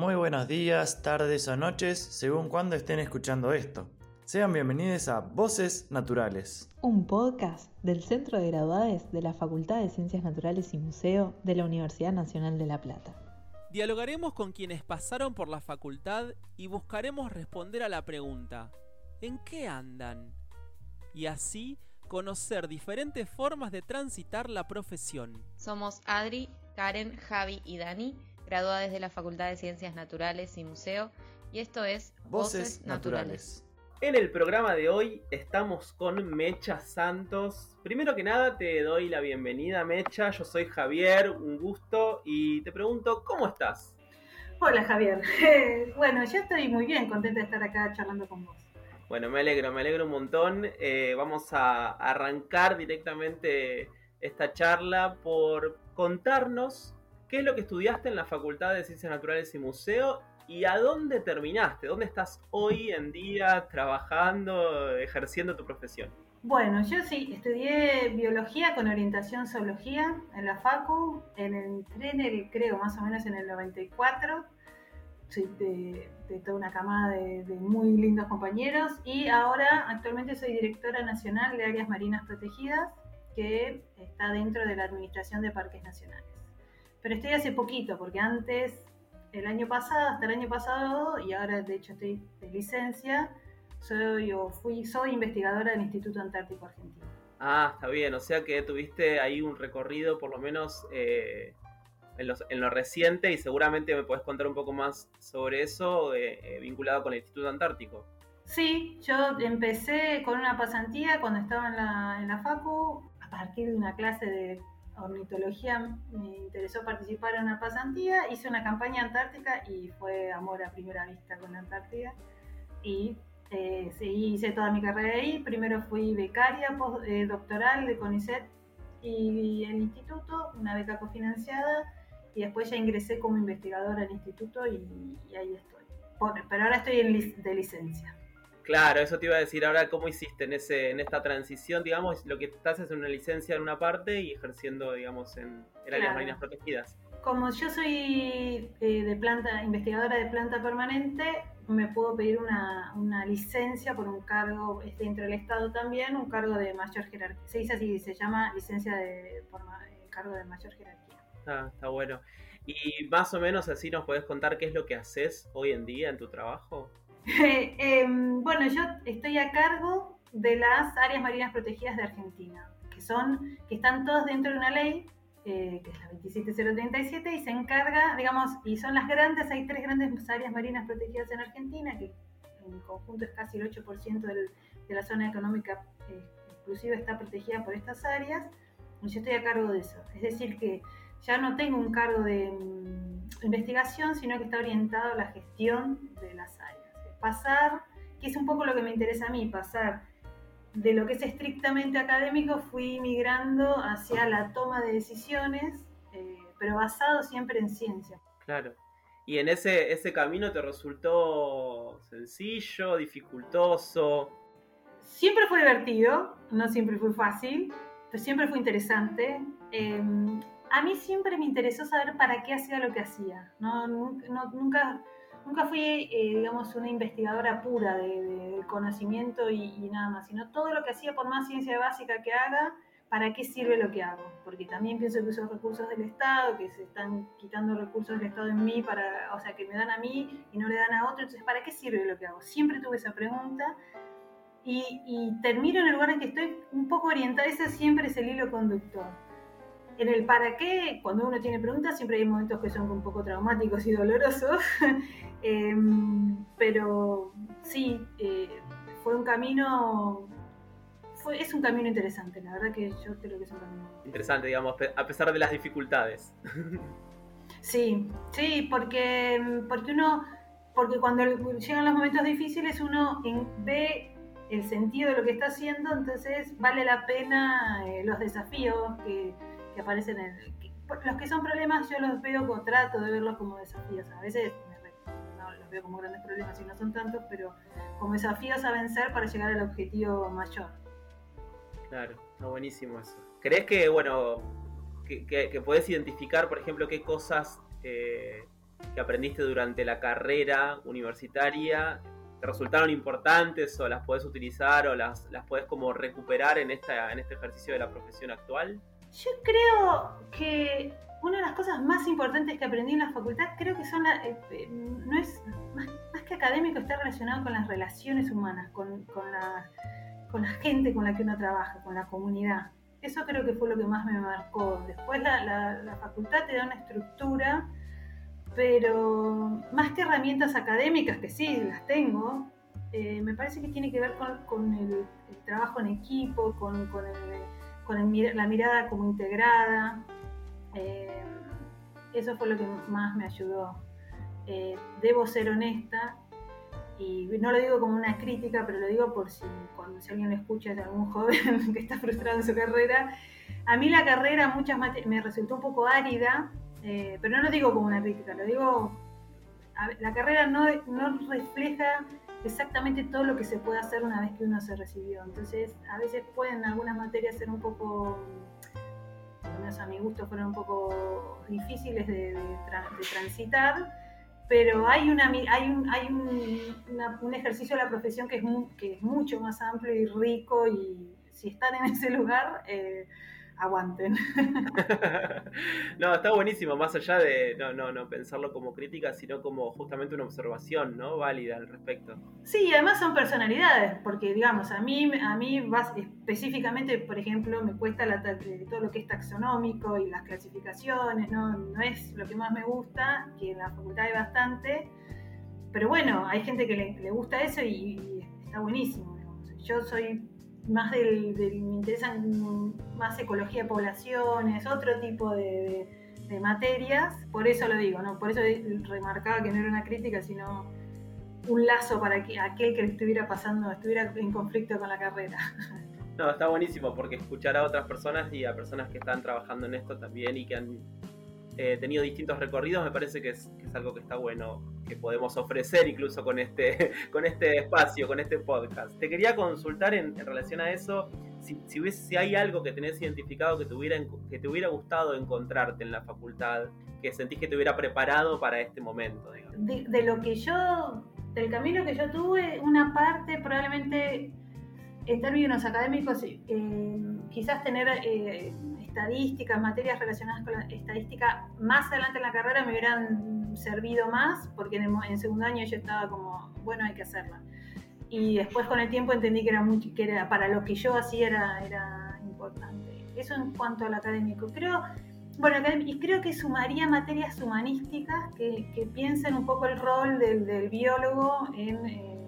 muy buenos días, tardes o noches, según cuando estén escuchando esto. Sean bienvenidos a Voces Naturales. Un podcast del Centro de Graduades de la Facultad de Ciencias Naturales y Museo de la Universidad Nacional de La Plata. Dialogaremos con quienes pasaron por la facultad y buscaremos responder a la pregunta, ¿en qué andan? Y así conocer diferentes formas de transitar la profesión. Somos Adri, Karen, Javi y Dani graduadas de la Facultad de Ciencias Naturales y Museo, y esto es Voces, Naturales. En el programa de hoy estamos con Mecha Santos. Primero que nada te doy la bienvenida Mecha, yo soy Javier, un gusto y te pregunto, ¿cómo estás? Hola Javier, bueno, yo estoy muy bien, contenta de estar acá charlando con vos. Bueno, me alegro, me alegro un montón. Eh, vamos a arrancar directamente esta charla por contarnos ¿Qué es lo que estudiaste en la Facultad de Ciencias Naturales y Museo? ¿Y a dónde terminaste? ¿Dónde estás hoy en día trabajando, ejerciendo tu profesión? Bueno, yo sí, estudié biología con orientación zoología en la FACU, en el tren, creo más o menos en el 94. Soy de, toda una camada de, de, muy lindos compañeros y ahora actualmente soy directora nacional de áreas marinas protegidas que está dentro de la Administración de Parques Nacionales. Pero estoy hace poquito, porque antes, el año pasado, hasta el año pasado, y ahora de hecho estoy de licencia, soy o fui, soy investigadora del Instituto Antártico Argentino. Ah, está bien, o sea que tuviste ahí un recorrido por lo menos eh, en, lo reciente y seguramente me puedes contar un poco más sobre eso eh, eh, vinculado con el Instituto Antártico. Sí, yo empecé con una pasantía cuando estaba en la, en la FACU, a partir de una clase de ornitología me interesó participar en una pasantía, hice una campaña antártica y fue amor a primera vista con la Antártida. Y eh, hice toda mi carrera ahí. Primero fui becaria eh, doctoral de CONICET y el instituto, una beca cofinanciada, y después ya ingresé como investigadora al instituto y, ahí estoy. pero ahora estoy de licencia. Claro, eso te iba a decir ahora, ¿cómo hiciste en, ese, en esta transición? Digamos, lo que estás es una licencia en una parte y ejerciendo, digamos, en, áreas marinas protegidas. Como yo soy eh, de planta, investigadora de planta permanente, me puedo pedir una, licencia por un cargo dentro del Estado también, un cargo de mayor jerarquía. Se dice así, se llama licencia de por, cargo de mayor jerarquía. Ah, está bueno. Y más o menos así nos puedes contar qué es lo que haces hoy en día en tu trabajo. Em, bueno, yo estoy a cargo de las áreas marinas protegidas de Argentina, que son, que están todas dentro de una ley, eh, que es la 27037, y se encarga, digamos, y son las grandes, hay tres grandes áreas marinas protegidas en Argentina, que en conjunto es casi el 8% de la zona económica eh, exclusiva está protegida por estas áreas, yo estoy a cargo de eso. Es decir, que ya no tengo un cargo de mm, investigación, sino que está orientado a la gestión de las áreas pasar, que es un poco lo que me interesa a mí, pasar de lo que es estrictamente académico, fui migrando hacia la toma de decisiones, eh, pero basado siempre en ciencia. Claro. ¿Y en ese, ese camino te resultó sencillo, dificultoso? Siempre fue divertido, no siempre fue fácil, pero siempre fue interesante. Em, a mí siempre me interesó saber para qué hacía lo que hacía. No, nunca nunca fui, eh, digamos, una investigadora pura del conocimiento y, nada más, sino todo lo que hacía, por más ciencia básica que haga, ¿para qué sirve lo que hago? Porque también pienso que uso recursos del Estado, que se están quitando recursos del Estado en mí, para, o sea, que me dan a mí y no le dan a otro, entonces, ¿para qué sirve lo que hago? Siempre tuve esa pregunta y, y termino en el lugar en que estoy un poco orientada, ese siempre es el hilo conductor en el para qué, cuando uno tiene preguntas, siempre hay momentos que son un poco traumáticos y dolorosos, em, pero sí, eh, fue un camino, fue, es un camino interesante, la verdad que yo creo que es un camino interesante, digamos, a pesar de las dificultades. sí, sí, porque, porque uno, porque cuando llegan los momentos difíciles uno ve el sentido de lo que está haciendo, entonces vale la pena eh, los desafíos que que aparecen en... los que son problemas yo los veo como trato de verlos como desafíos. A veces no los veo como grandes problemas y no son tantos, pero como desafíos a vencer para llegar al objetivo mayor. Claro, está buenísimo eso. ¿Crees que, bueno, que, que, identificar, por ejemplo, qué cosas eh, que aprendiste durante la carrera universitaria te resultaron importantes o las puedes utilizar o las, las puedes como recuperar en, esta, en este ejercicio de la profesión actual? Yo creo que una de las cosas más importantes que aprendí en la facultad creo que son, eh, eh, no es más, que académico, está relacionado con las relaciones humanas, con, con, la, con, la, gente con la que uno trabaja, con la comunidad. Eso creo que fue lo que más me marcó. Después la, la, la facultad te da una estructura pero más que herramientas académicas, que sí, las tengo, eh, me parece que tiene que ver con, el, trabajo en equipo, con, con, la mirada como integrada. Eh, eso fue lo que más me ayudó. Eh, debo ser honesta y no lo digo como una crítica, pero lo digo por si cuando alguien lo escucha de algún joven que está frustrado en su carrera. A mí la carrera muchas me resultó un poco árida eh, pero no lo digo como una crítica, lo digo, la carrera no, no refleja exactamente todo lo que se puede hacer una vez que uno se recibió. Entonces, a veces pueden algunas materias ser un poco, lo menos a mi gusto, fueron un poco difíciles de, transitar, pero hay, una, hay, un, hay un, ejercicio de la profesión que es, que es mucho más amplio y rico y si están en ese lugar... Eh, aguanten. no, está buenísimo, más allá de no, no, no pensarlo como crítica, sino como justamente una observación, ¿no? Válida al respecto. Sí, además son personalidades, porque digamos, a mí, a mí específicamente, por ejemplo, me cuesta la, todo lo que es taxonómico y las clasificaciones, ¿no? no es lo que más me gusta, que en la facultad hay bastante, pero bueno, hay gente que le, gusta eso y, está buenísimo. Yo soy más del, me interesan más ecología de poblaciones, otro tipo de, materias, por eso lo digo, ¿no? Por eso remarcaba que no era una crítica, sino un lazo para que aquel que estuviera pasando, estuviera en conflicto con la carrera. No, está buenísimo porque escuchar a otras personas y a personas que están trabajando en esto también y que han eh, tenido distintos recorridos, me parece que es, algo que está bueno, que podemos ofrecer incluso con este, con este espacio, con este podcast. Te quería consultar en, relación a eso, si, si, hay algo que tenés identificado que te, hubiera, que te hubiera gustado encontrarte en la facultad, que sentís que te hubiera preparado para este momento. De, lo que yo, del camino que yo tuve, una parte probablemente en términos académicos, eh, quizás tener... Eh, estadística, materias relacionadas con la estadística, más adelante en la carrera me hubieran servido más, porque en, segundo año yo estaba como, bueno, hay que hacerla. Y después con el tiempo entendí que era, mucho, que era para lo que yo hacía era, era importante. Eso en cuanto al académico. Creo, bueno, y creo que sumaría materias humanísticas que, que piensen un poco el rol del, del biólogo en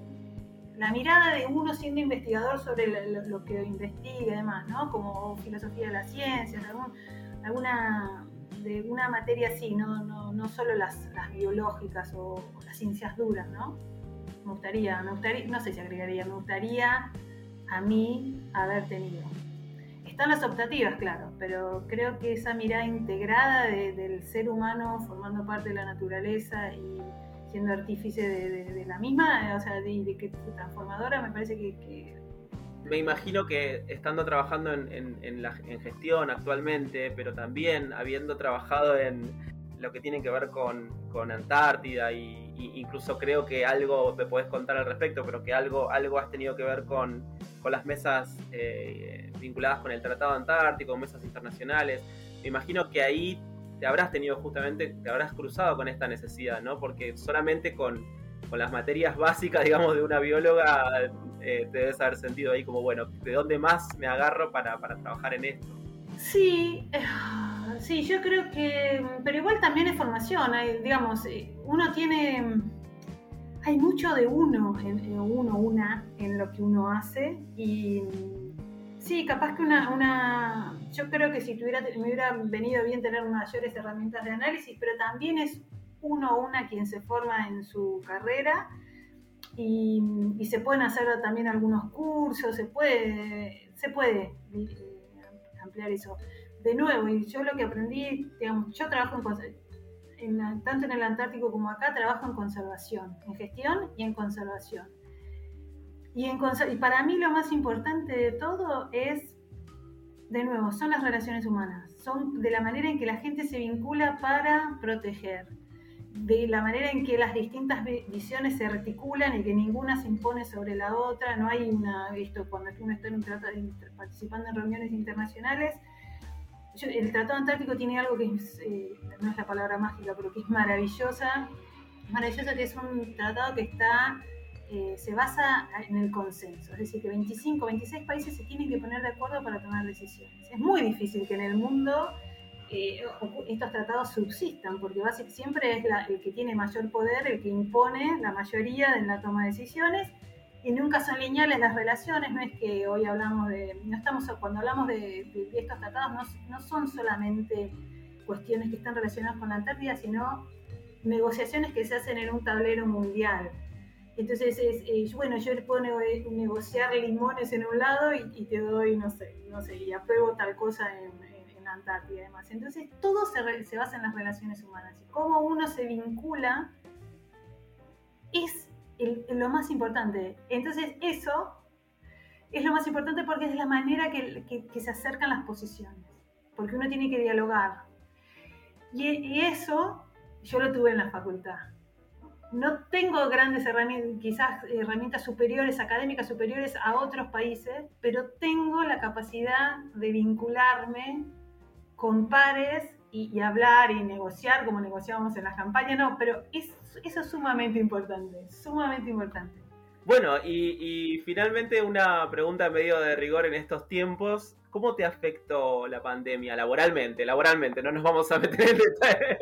la mirada de uno siendo investigador sobre lo, que investiga y demás, ¿no? Como filosofía de la ciencia, alguna de una materia así, no, no, no solo las, biológicas o, las ciencias duras, ¿no? Me gustaría, me gustaría, no sé si agregaría, me gustaría a mí haber tenido. Están las optativas, claro, pero creo que esa mirada integrada del ser humano formando parte de la naturaleza y siendo artífice de, la misma, o sea, de, que transformadora, me parece que, Me imagino que estando trabajando en, en, la, en gestión actualmente, pero también habiendo trabajado en lo que tiene que ver con, con Antártida y, incluso creo que algo me puedes contar al respecto, pero que algo, algo has tenido que ver con, con las mesas eh, vinculadas con el Tratado Antártico, mesas internacionales. Me imagino que ahí te habrás tenido justamente, te habrás cruzado con esta necesidad, ¿no? Porque solamente con, las materias básicas, digamos, de una bióloga, eh, te debes haber sentido ahí como, bueno, ¿de dónde más me agarro para, trabajar en esto? Sí, eh, sí, yo creo que, pero igual también es formación, digamos, eh, uno tiene, hay mucho de uno, en, uno, una, en lo que uno hace y sí, capaz que una yo creo que si tuviera, me hubiera venido bien tener mayores herramientas de análisis, pero también es uno o una quien se forma en su carrera y, se pueden hacer también algunos cursos, se puede, se puede eh, ampliar eso. De nuevo, y yo lo que aprendí, digamos, yo trabajo en, tanto en el Antártico como acá, trabajo en conservación, en gestión y en conservación. Y, en, y para mí lo más importante de todo es de nuevo, son las relaciones humanas, son de la manera en que la gente se vincula para proteger. de la manera en que las distintas visiones se articulan y que ninguna se impone sobre la otra. No hay una, esto cuando uno está participando en reuniones internacionales, el Tratado Antártico tiene algo que eh, no es la palabra mágica, pero que es maravillosa. Maravillosa que es un tratado que está, eh, se basa en el consenso. Es decir, que 25, 26 países se tienen que poner de acuerdo para tomar decisiones. Es muy difícil que en el mundo eh, estos tratados subsistan, porque siempre es el que tiene mayor poder, el que impone la mayoría en la toma de decisiones y nunca son lineales las relaciones, no es que hoy hablamos de, no estamos, cuando hablamos de, estos tratados, no, son solamente cuestiones que están relacionadas con la Antártida, sino negociaciones que se hacen en un tablero mundial. Entonces, es, eh, bueno, yo puedo negociar limones en un lado y, te doy, no sé, no sé, y apruebo tal cosa en, Antártida y demás. Entonces, todo se basa en las relaciones humanas. Y cómo uno se vincula es lo más importante. Entonces eso es lo más importante porque es la manera que, se acercan las posiciones, porque uno tiene que dialogar. Y, eso yo lo tuve en la facultad. No tengo grandes herramientas, quizás herramientas superiores, académicas superiores a otros países, pero tengo la capacidad de vincularme con pares y, hablar y negociar como negociábamos en las campañas, no, pero es, eso es sumamente importante, sumamente importante. Bueno, y, finalmente una pregunta medio de rigor en estos tiempos. ¿Cómo te afectó la pandemia laboralmente? Laboralmente, no nos vamos a meter en detalle.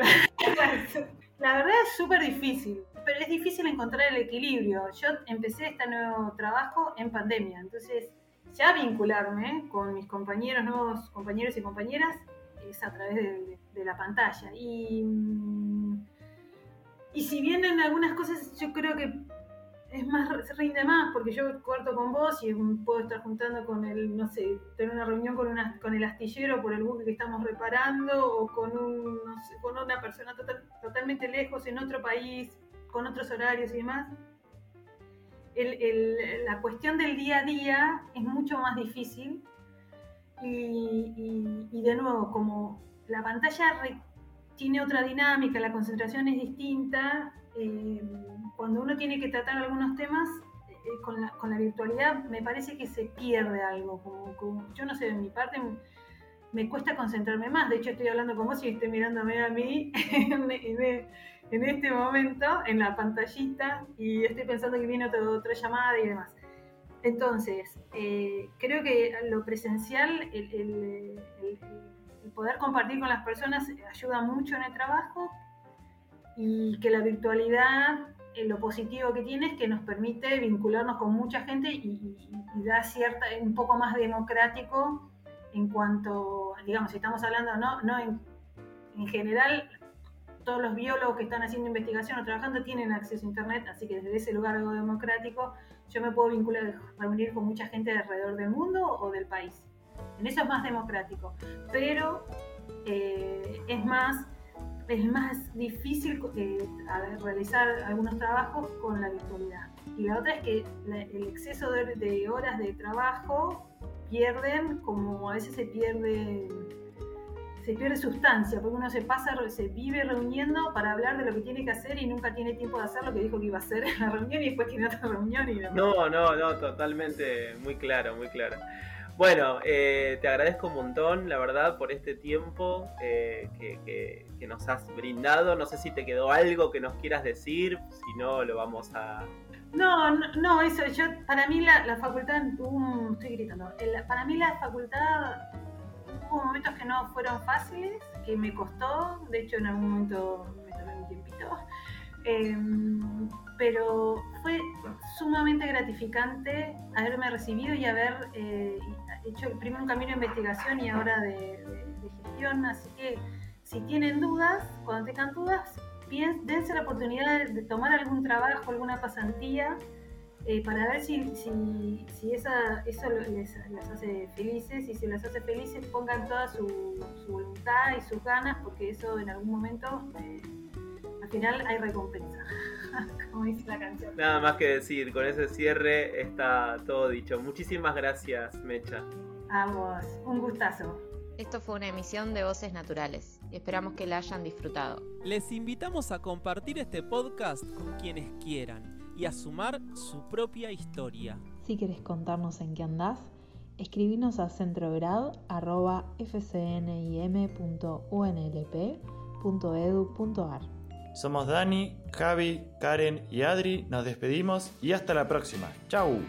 La verdad es súper difícil, pero es difícil encontrar el equilibrio. Yo empecé este nuevo trabajo en pandemia, entonces ya vincularme con mis compañeros, nuevos compañeros y compañeras, es a través de, la pantalla. Y, y si bien en algunas cosas yo creo que es más, se rinde más, porque yo corto con vos y puedo estar juntando con el, no sé, tener una reunión con, una, con el astillero por el buque que estamos reparando, o con, un, con una persona totalmente lejos, en otro país, con otros horarios y demás. La cuestión del día a día es mucho más difícil y, y de nuevo, como la pantalla tiene otra dinámica, la concentración es distinta. Eh, cuando uno tiene que tratar algunos temas eh, con, la, virtualidad, me parece que se pierde algo. Como, yo no sé, de mi parte me cuesta concentrarme más. De hecho, estoy hablando con vos y estoy mirándome a mí en, este momento, en la pantallita, y estoy pensando que viene otra, llamada y demás. Entonces, eh, creo que lo presencial, el, poder compartir con las personas ayuda mucho en el trabajo y que la virtualidad, eh, lo positivo que tiene es que nos permite vincularnos con mucha gente y, da cierta, un poco más democrático en cuanto, digamos, si estamos hablando, no, no en, en general, todos los biólogos que están haciendo investigación o trabajando tienen acceso a Internet, así que desde ese lugar democrático yo me puedo vincular, reunir con mucha gente de alrededor del mundo o del país. En eso es más democrático, pero eh, es, más, es más difícil eh, realizar algunos trabajos con la virtualidad. Y la otra es que el exceso de, horas de trabajo pierden, como a veces se pierde se pierde sustancia, porque uno se pasa, se vive reuniendo para hablar de lo que tiene que hacer y nunca tiene tiempo de hacer lo que dijo que iba a hacer en la reunión y después tiene otra reunión y No, no, no, totalmente, muy claro, muy claro. Bueno, eh, te agradezco un montón, la verdad, por este tiempo eh, que, nos has brindado. No sé si te quedó algo que nos quieras decir, si no, lo vamos a... No, no, eso, yo, para mí la, facultad, estoy gritando, para mí la facultad hubo momentos que no fueron fáciles, que me costó, de hecho en algún momento me tomé un tiempito, em, pero fue sumamente gratificante haberme recibido y haber eh, hecho primero un camino de investigación y ahora de, gestión, así que si tienen dudas, cuando tengan dudas, dense la oportunidad de, tomar algún trabajo, alguna pasantía, eh, para ver si, si, si esa, eso les, hace felices y si les hace felices pongan toda su, voluntad y sus ganas, porque eso en algún momento, eh, al final hay recompensa, como dice la canción. Nada más que decir, con ese cierre está todo dicho. Muchísimas gracias, Mecha. A vos, un gustazo. Esto fue una emisión de Voces Naturales y esperamos que la hayan disfrutado. Les invitamos a compartir este podcast con quienes quieran y a sumar su propia historia. Si quieres contarnos en qué andás, escribinos a centrograd.fcnim.unlp.edu.ar. Somos Dani, Javi, Karen y Adri. Nos despedimos y hasta la próxima. ¡Chau!